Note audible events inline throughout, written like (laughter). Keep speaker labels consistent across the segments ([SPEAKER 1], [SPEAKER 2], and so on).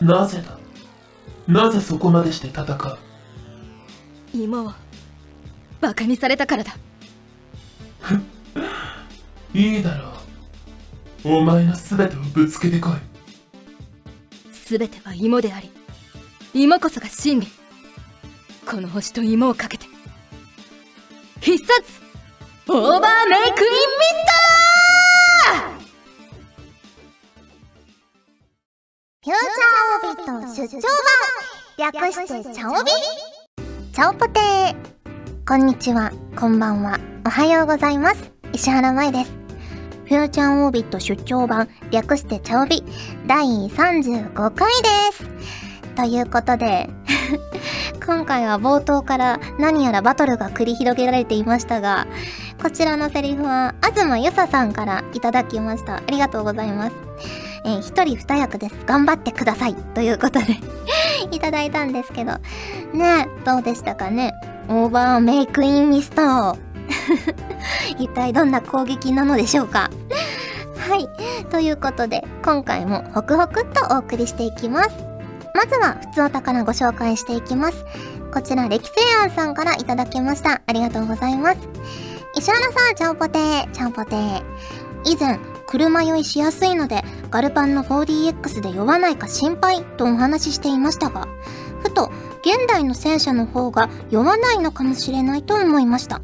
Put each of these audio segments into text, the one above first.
[SPEAKER 1] なぜだ？なぜそこまでして戦う？
[SPEAKER 2] 芋をバカにされたからだ。
[SPEAKER 1] いいだろう。お前の全てをぶつけてこい。
[SPEAKER 2] 全ては芋であり芋こそが真理。この星と芋をかけて必殺オーバーメイクインミ
[SPEAKER 3] スターット出張版略してチャオビ？チャオポテーこんにちは、こんばんは、おはようございます。石原舞です。フューチャーオービット出張版略してチャオビ第35回です。ということで、(laughs) 今回は冒頭から何やらバトルが繰り広げられていましたが、こちらのセリフは、東ゆささんからいただきました。ありがとうございます。えー一人二役です。頑張ってください。ということで (laughs) いただいたんですけど。ねえ、どうでしたかね？オーバーメイクインミスト。(laughs) 一体どんな攻撃なのでしょうか？(laughs) はい。ということで、今回もホクホクっとお送りしていきます。まずは、普通お宝ご紹介していきます。こちら、歴世庵さんからいただきました。ありがとうございます。石原さん、ちゃんぽてー、ちゃんぽてー。以前、車酔いしやすいので、ガルパンの 4DX で酔わないか心配とお話ししていましたが、ふと、現代の戦車の方が酔わないのかもしれないと思いました。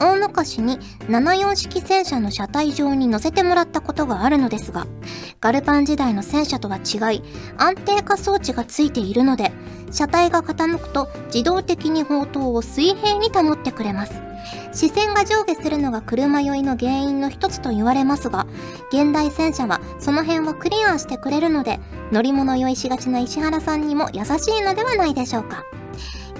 [SPEAKER 3] 大昔に74式戦車の車体上に乗せてもらったことがあるのですが、ガルパン時代の戦車とは違い、安定化装置がついているので、車体が傾くと自動的に砲塔を水平に保ってくれます。視線が上下するのが車酔いの原因の一つと言われますが、現代戦車はその辺はクリアしてくれるので、乗り物酔いしがちな石原さんにも優しいのではないでしょうか。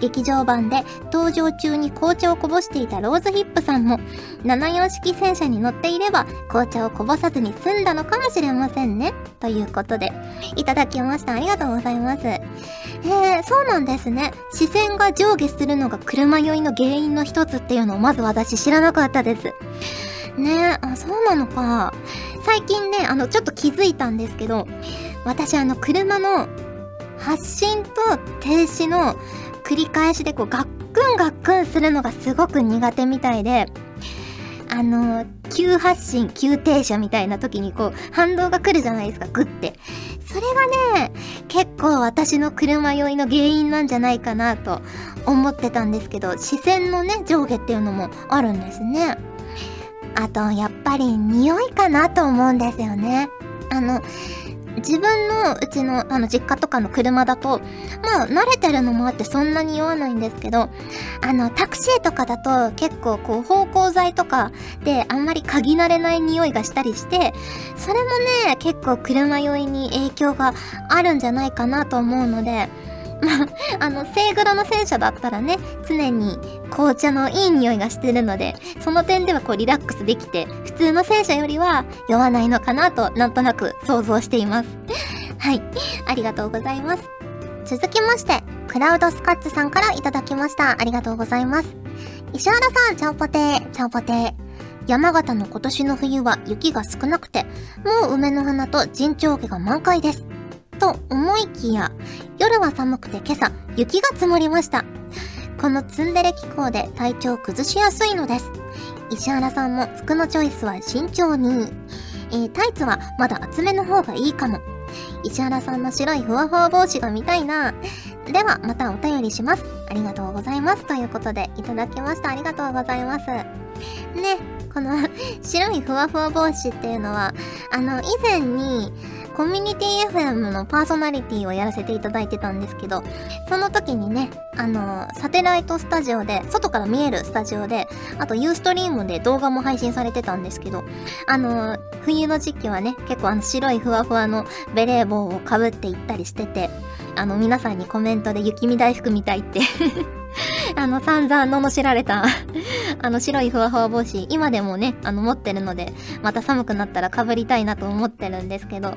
[SPEAKER 3] 劇場版で登場中に紅茶をこぼしていたローズヒップさんも74式戦車に乗っていれば紅茶をこぼさずに済んだのかもしれませんね。ということで、いただきました。ありがとうございます。えー、そうなんですね。視線が上下するのが車酔いの原因の一つっていうのをまず私知らなかったです。ねあ、そうなのか。最近ね、あの、ちょっと気づいたんですけど、私あの、車の発進と停止の繰り返しでこうガックンガックンするのがすごく苦手みたいで、あの、急発進、急停車みたいな時にこう反動が来るじゃないですか、グッて。それがね、結構私の車酔いの原因なんじゃないかなと思ってたんですけど、視線のね、上下っていうのもあるんですね。あと、やっぱり匂いかなと思うんですよね。あの、自分のうちのあの実家とかの車だと、まあ慣れてるのもあってそんなに酔わないんですけど、あのタクシーとかだと結構こう芳香剤とかであんまり嗅ぎ慣れない匂いがしたりして、それもね、結構車酔いに影響があるんじゃないかなと思うので、まあ、あの、聖黒の戦車だったらね、常に紅茶のいい匂いがしてるので、その点ではこうリラックスできて、普通の戦車よりは酔わないのかなと、なんとなく想像しています。(laughs) はい。ありがとうございます。続きまして、クラウドスカッツさんからいただきました。ありがとうございます。石原さん、ちゃんぽてー、ちゃんぽてー。山形の今年の冬は雪が少なくて、もう梅の花と陣長毛が満開です。と思いきや、夜は寒くて今朝、雪が積もりました。このツンデレ気候で体調を崩しやすいのです。石原さんも服のチョイスは慎重に。えー、タイツはまだ厚めの方がいいかも。石原さんの白いふわふわ帽子が見たいな。では、またお便りします。ありがとうございます。ということで、いただきました。ありがとうございます。ね、この (laughs) 白いふわふわ帽子っていうのは、あの、以前に、コミュニティ FM のパーソナリティをやらせていただいてたんですけど、その時にね、あの、サテライトスタジオで、外から見えるスタジオで、あとユーストリームで動画も配信されてたんですけど、あの、冬の時期はね、結構あの白いふわふわのベレー帽をかぶっていったりしてて、あの、皆さんにコメントで雪見大福みたいって (laughs) あの、散々罵られたあの、白いふわふわ帽子、今でもね、あの、持ってるので、また寒くなったら被りたいなと思ってるんですけど。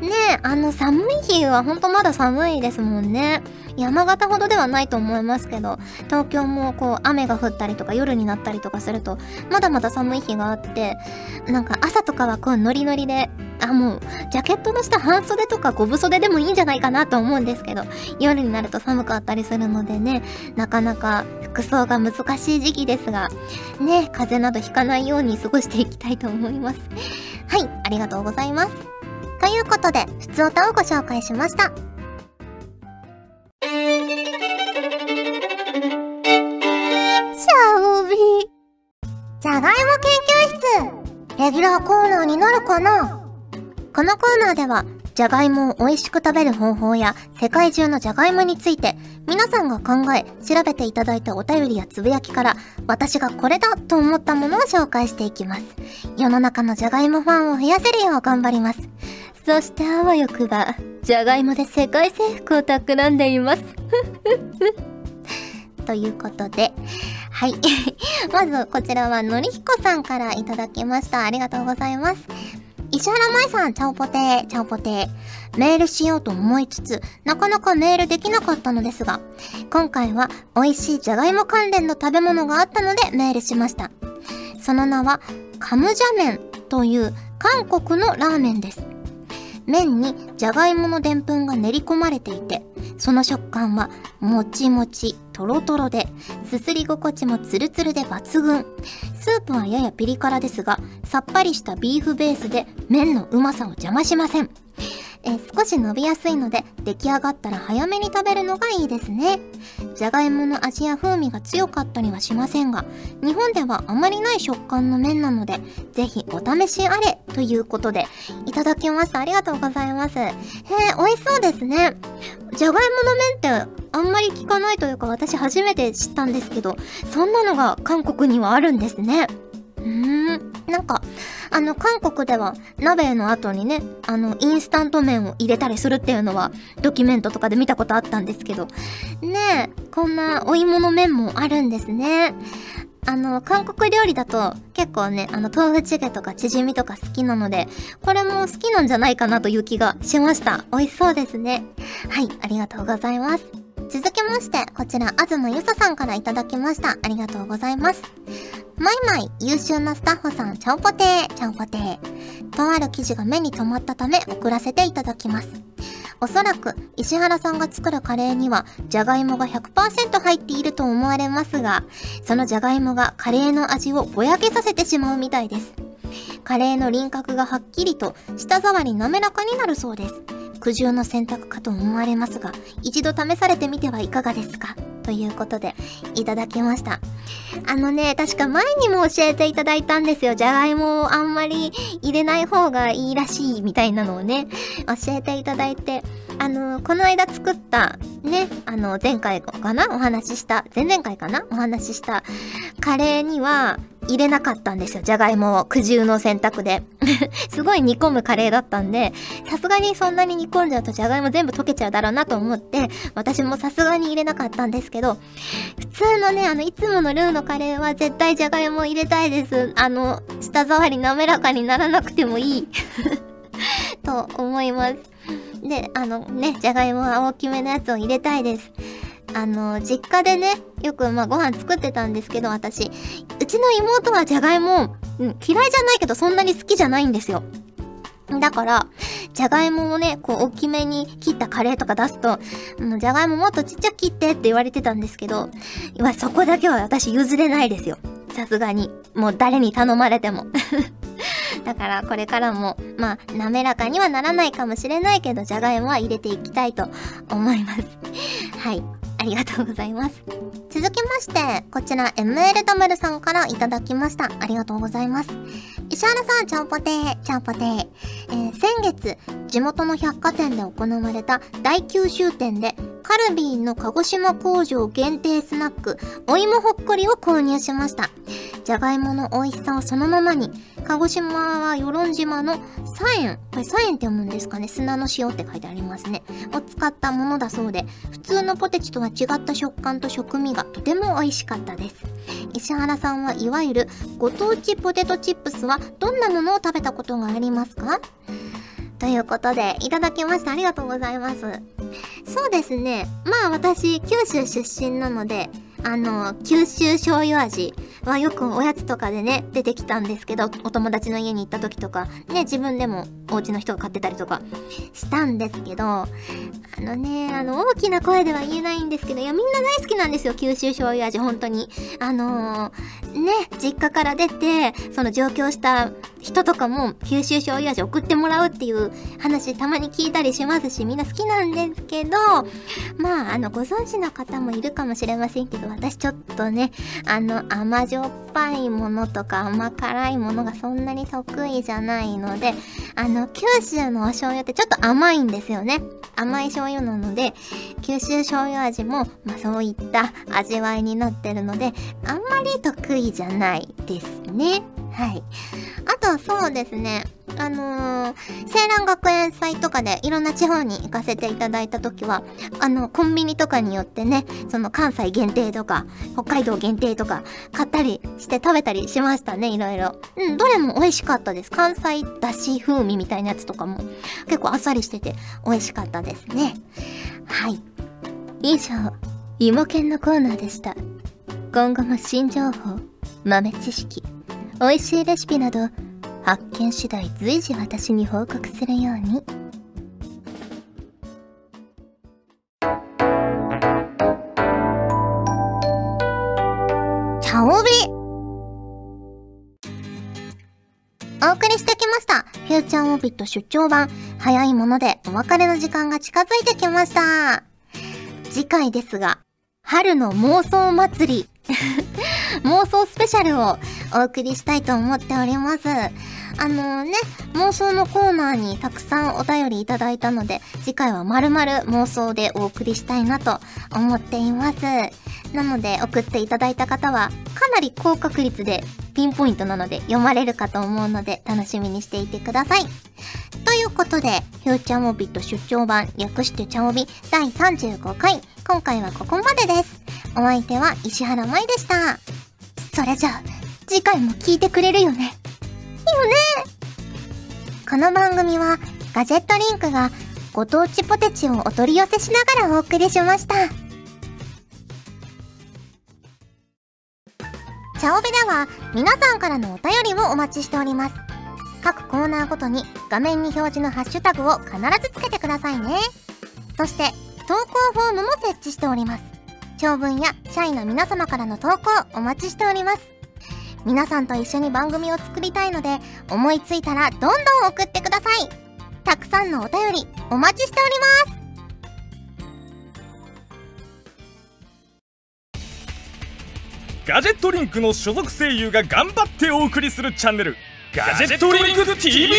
[SPEAKER 3] ねえ、あの、寒い日はほんとまだ寒いですもんね。山形ほどではないと思いますけど、東京もこう、雨が降ったりとか夜になったりとかすると、まだまだ寒い日があって、なんか朝とかはこう、ノリノリで、あ、もう、ジャケットの下半袖とか五分袖でもいいんじゃないかなと思うんですけど、夜になると寒かったりするのでね、なかなか服装が難しい時期ですが、ね、風邪などひかないように過ごしていきたいと思います。はい、ありがとうございます。ということで、普通歌をご紹介しました。じゃがいも研究室レギュラーコーナーになるかな？このコーナーでは、じゃがいもを美味しく食べる方法や世界中のじゃがいもについて皆さんが考え調べていただいたお便りやつぶやきから私がこれだと思ったものを紹介していきます。世の中のじゃがいもファンを増やせるよう頑張ります。そしてあわよくば、じゃがいもで世界征服を企んでいます。(laughs) ということで、はい。(laughs) まず、こちらはのりひこさんからいただきました。ありがとうございます。石原舞さん、チャオポテー、チャオポテー。メールしようと思いつつ、なかなかメールできなかったのですが、今回は美味しいじゃがいも関連の食べ物があったのでメールしました。その名は、カムジャ麺という韓国のラーメンです。麺にじゃがいものでんぷんが練り込まれていて、その食感はもちもち、とろとろで、すすり心地もツルツルで抜群。スープはややピリ辛ですが、さっぱりしたビーフベースで麺のうまさを邪魔しません。え少し伸びやすいので出来上がったら早めに食べるのがいいですね。じゃがいもの味や風味が強かったりはしませんが日本ではあまりない食感の麺なのでぜひお試しあれということでいただきましたありがとうございます。へえ美味しそうですね。じゃがいもの麺ってあんまり聞かないというか私初めて知ったんですけどそんなのが韓国にはあるんですね。うーん。なんかあの、韓国では鍋の後にね、あの、インスタント麺を入れたりするっていうのは、ドキュメントとかで見たことあったんですけど、ねえ、こんなお芋の麺もあるんですね。あの、韓国料理だと結構ね、あの、豆腐チゲとかチヂミとか好きなので、これも好きなんじゃないかなという気がしました。美味しそうですね。はい、ありがとうございます。続きまして、こちら、東ゆささんからいただきました。ありがとうございます。マイマイ、優秀なスタッフさん、ちゃんぽてー、ちゃんぽてー。とある記事が目に留まったため、送らせていただきます。おそらく、石原さんが作るカレーには、じゃがいもが100%入っていると思われますが、そのじゃがいもがカレーの味をぼやけさせてしまうみたいです。カレーの輪郭がはっきりと、舌触り滑らかになるそうです。苦渋の選択かと思われますが、一度試されてみてはいかがですか？ということで、いただきました。あのね、確か前にも教えていただいたんですよ。じゃがいもをあんまり入れない方がいいらしいみたいなのをね、教えていただいて、あの、この間作った、ね、あの、前回かなお話しした、前々回かなお話ししたカレーには、入れなかったんですよ。じゃがいもを苦渋の選択で。(laughs) すごい煮込むカレーだったんで、さすがにそんなに煮込んじゃうとじゃがいも全部溶けちゃうだろうなと思って、私もさすがに入れなかったんですけど、普通のね、あの、いつものルーのカレーは絶対じゃがいも入れたいです。あの、舌触り滑らかにならなくてもいい (laughs) と思います。で、あのね、じゃがいもは大きめのやつを入れたいです。あの、実家でね、よくまあご飯作ってたんですけど、私。うちの妹はじゃがいも、嫌いじゃないけどそんなに好きじゃないんですよ。だから、じゃがいもをね、こう、大きめに切ったカレーとか出すと、じゃがいももっとちっちゃく切ってって言われてたんですけど、今そこだけは私譲れないですよ。さすがに。もう誰に頼まれても。だからこれからも、まあ、滑らかにはならないかもしれないけど、じゃがいもは入れていきたいと思います。(laughs) はい。ありがとうございます。続きまして、こちら ML ダムルさんからいただきました。ありがとうございます。石原さん、ちゃんぽてー、ちゃんぽてー。えー、先月、地元の百貨店で行われた大九州店で、カルビーの鹿児島工場限定スナック、お芋ほっこりを購入しました。じゃがいもの美味しさをそのままに、鹿児島は与論島のサエン、これサエンって読むんですかね？砂の塩って書いてありますね。を使ったものだそうで、普通のポテチとは違った食感と食味がとても美味しかったです。石原さんはいわゆるご当地ポテトチップスはどんなものを食べたことがありますか？ということで、いただきました。ありがとうございます。そうですね。まあ私、九州出身なので、あの、九州醤油味はよくおやつとかでね出てきたんですけどお友達の家に行った時とかね自分でもお家の人が買ってたりとかしたんですけどあのねあの大きな声では言えないんですけどいやみんな大好きなんですよ九州醤油味本当に。あのー、ね実家から出てその上京した人とかも九州醤油味送ってもらうっていう話たまに聞いたりしますしみんな好きなんですけどまああのご存知の方もいるかもしれませんけど私ちょっとねあの甘じょっぱいものとか甘辛いものがそんなに得意じゃないのであの九州のお醤油ってちょっと甘いんですよね。甘い醤油なので九州醤油味も、まあ、そういった味わいになってるのであんまり得意じゃないですね。はい。あとそうですね。あのー、青蘭学園祭とかでいろんな地方に行かせていただいた時は、あの、コンビニとかによってね、その関西限定とか、北海道限定とか、買ったりして食べたりしましたね、いろいろ。うん、どれも美味しかったです。関西だし風味みたいなやつとかも、結構あっさりしてて美味しかったですね。はい。以上、芋犬のコーナーでした。今後も新情報、豆知識、美味しいレシピなど、発見次第随時私に報告するように。茶帯お送りしてきました。フューチャーオービット出張版。早いものでお別れの時間が近づいてきました。次回ですが、春の妄想祭り妄想スペシャルをお送りしたいと思っております。あのね、妄想のコーナーにたくさんお便りいただいたので、次回はまるまる妄想でお送りしたいなと思っています。なので、送っていただいた方は、かなり高確率でピンポイントなので読まれるかと思うので、楽しみにしていてください。ということで、フューチャーモビット出張版、略してチャオビ第35回、今回はここまでです。お相手は石原舞でした。それじゃあ、次回も聞いてくれるよね。いいよねこの番組は、ガジェットリンクがご当地ポテチをお取り寄せしながらお送りしました。チャオベでは皆さんからのお便りをお待ちしております。各コーナーごとに画面に表示のハッシュタグを必ずつけてくださいね。そして、投稿フォームも設置しております。長文や社員の皆様からの投稿お待ちしております。皆さんと一緒に番組を作りたいので、思いついたらどんどん送ってください。たくさんのお便りお待ちしております
[SPEAKER 4] ガジェットリンクの所属声優が頑張ってお送りするチャンネルガジェットリンク TV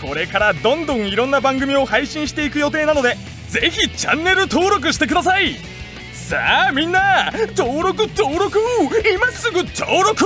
[SPEAKER 4] これからどんどんいろんな番組を配信していく予定なのでぜひチャンネル登録してくださいさあみんな登録登録今すぐ登録